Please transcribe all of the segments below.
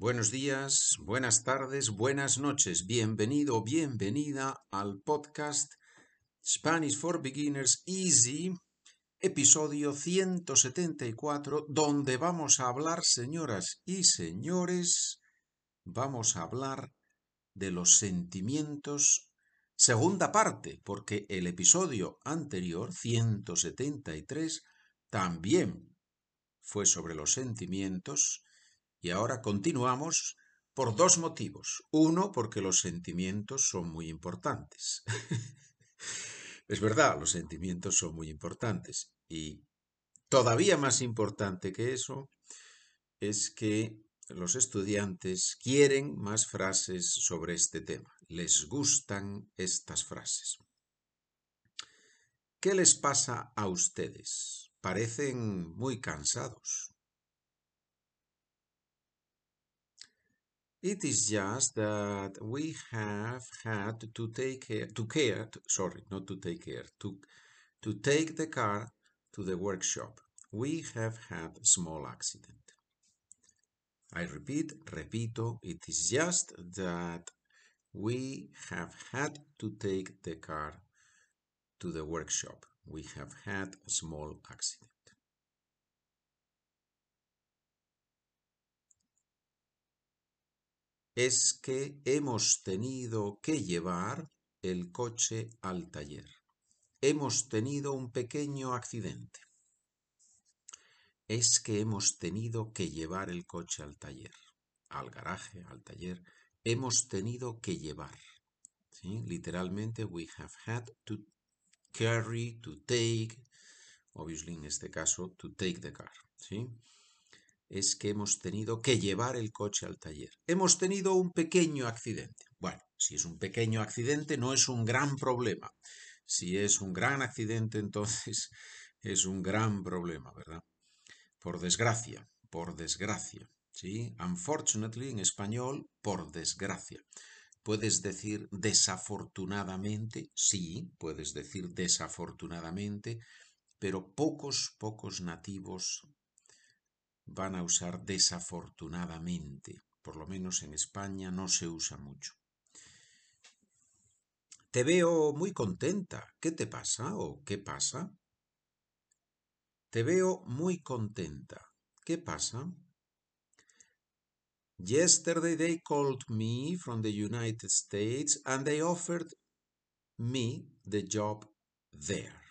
Buenos días, buenas tardes, buenas noches. Bienvenido, bienvenida al podcast Spanish for Beginners Easy, episodio 174, donde vamos a hablar, señoras y señores, vamos a hablar de los sentimientos, segunda parte, porque el episodio anterior, 173, también fue sobre los sentimientos, y ahora continuamos por dos motivos. Uno, porque los sentimientos son muy importantes. es verdad, los sentimientos son muy importantes. Y todavía más importante que eso es que los estudiantes quieren más frases sobre este tema. Les gustan estas frases. ¿Qué les pasa a ustedes? Parecen muy cansados. It is just that we have had to take care, to care, sorry, not to take care, to, to take the car to the workshop. We have had a small accident. I repeat, repito, it is just that we have had to take the car to the workshop. We have had a small accident. Es que hemos tenido que llevar el coche al taller. Hemos tenido un pequeño accidente. Es que hemos tenido que llevar el coche al taller, al garaje, al taller. Hemos tenido que llevar. Literalmente, we have had to carry, to take, obviously en este caso, to take the car. ¿sí? Es que hemos tenido que llevar el coche al taller. Hemos tenido un pequeño accidente. Bueno, si es un pequeño accidente no es un gran problema. Si es un gran accidente, entonces es un gran problema, ¿verdad? Por desgracia, por desgracia. ¿Sí? Unfortunately en español, por desgracia. Puedes decir desafortunadamente, sí, puedes decir desafortunadamente, pero pocos, pocos nativos van a usar desafortunadamente. Por lo menos en España no se usa mucho. Te veo muy contenta. ¿Qué te pasa o qué pasa? Te veo muy contenta. ¿Qué pasa? Yesterday they called me from the United States and they offered me the job there.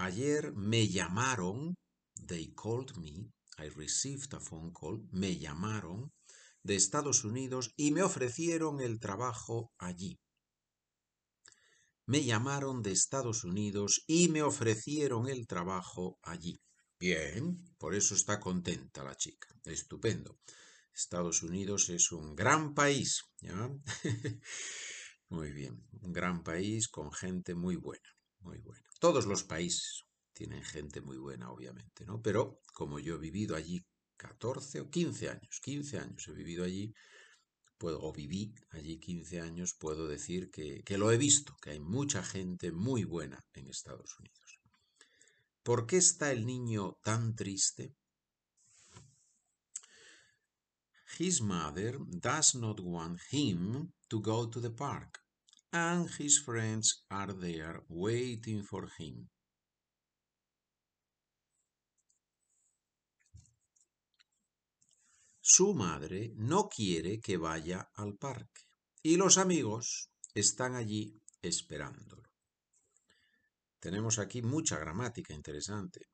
Ayer me llamaron, they called me, I received a phone call, me llamaron de Estados Unidos y me ofrecieron el trabajo allí. Me llamaron de Estados Unidos y me ofrecieron el trabajo allí. Bien, por eso está contenta la chica. Estupendo. Estados Unidos es un gran país, muy bien, un gran país con gente muy buena. Muy bueno. Todos los países tienen gente muy buena, obviamente, ¿no? Pero como yo he vivido allí 14 o 15 años, 15 años he vivido allí, puedo, o viví allí 15 años, puedo decir que, que lo he visto, que hay mucha gente muy buena en Estados Unidos. ¿Por qué está el niño tan triste? His mother does not want him to go to the park and his friends are there waiting for him. Su madre no quiere que vaya al parque y los amigos están allí esperándolo. Tenemos aquí mucha gramática interesante.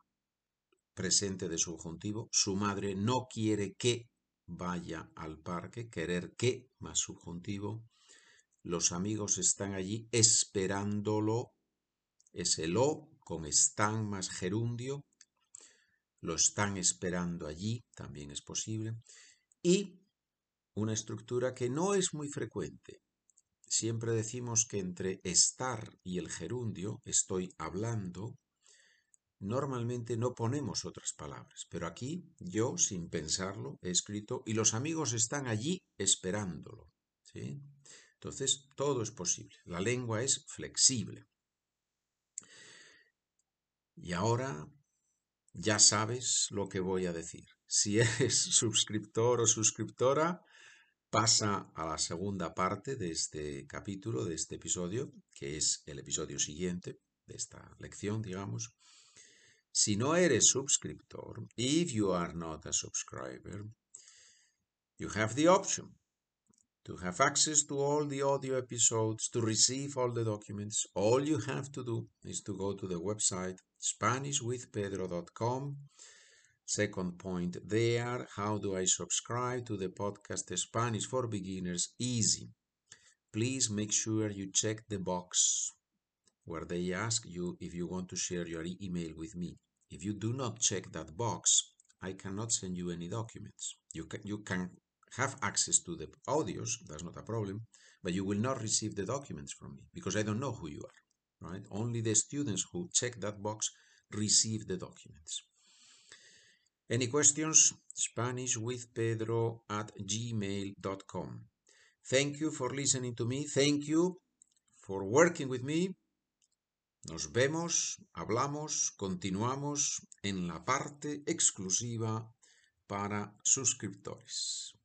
Presente de subjuntivo, su madre no quiere que vaya al parque, querer que más subjuntivo, los amigos están allí esperándolo. Es el o con están más gerundio. Lo están esperando allí, también es posible. Y una estructura que no es muy frecuente. Siempre decimos que entre estar y el gerundio, estoy hablando, normalmente no ponemos otras palabras, pero aquí yo, sin pensarlo, he escrito y los amigos están allí esperándolo. ¿sí? Entonces, todo es posible. La lengua es flexible. Y ahora ya sabes lo que voy a decir. Si eres suscriptor o suscriptora, pasa a la segunda parte de este capítulo, de este episodio, que es el episodio siguiente de esta lección, digamos. Si no eres suscriptor, if you are not a subscriber, you have the option to have access to all the audio episodes, to receive all the documents. All you have to do is to go to the website SpanishWithPedro.com. Second point there, how do I subscribe to the podcast Spanish for Beginners? Easy. Please make sure you check the box where they ask you if you want to share your email with me. If you do not check that box, I cannot send you any documents. You can, you can have access to the audios, that's not a problem, but you will not receive the documents from me because I don't know who you are right? Only the students who check that box receive the documents. Any questions? Spanish with Pedro at gmail.com. Thank you for listening to me. Thank you for working with me. Nos vemos, hablamos, continuamos en la parte exclusiva para suscriptores.